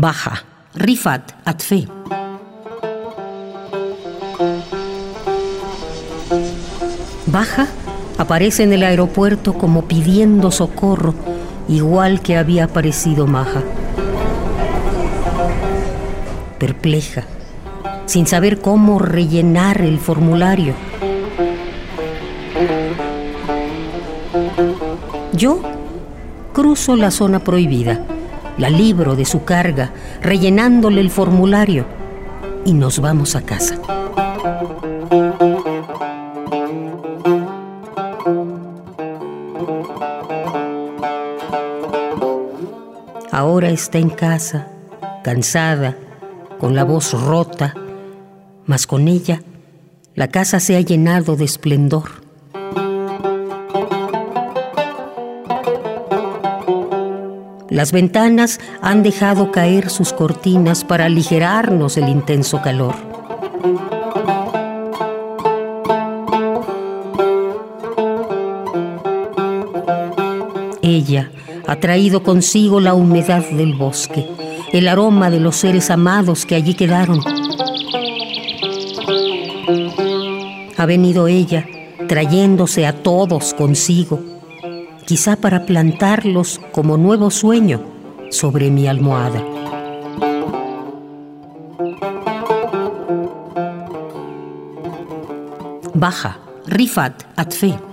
Baja, Rifat Atfe. Baja aparece en el aeropuerto como pidiendo socorro, igual que había aparecido Maja. Perpleja, sin saber cómo rellenar el formulario. Yo cruzo la zona prohibida, la libro de su carga, rellenándole el formulario y nos vamos a casa. Ahora está en casa, cansada, con la voz rota, mas con ella la casa se ha llenado de esplendor. Las ventanas han dejado caer sus cortinas para aligerarnos el intenso calor. Ella ha traído consigo la humedad del bosque, el aroma de los seres amados que allí quedaron. Ha venido ella trayéndose a todos consigo, quizá para plantarlos como nuevo sueño sobre mi almohada. Baja, Rifat Atfe.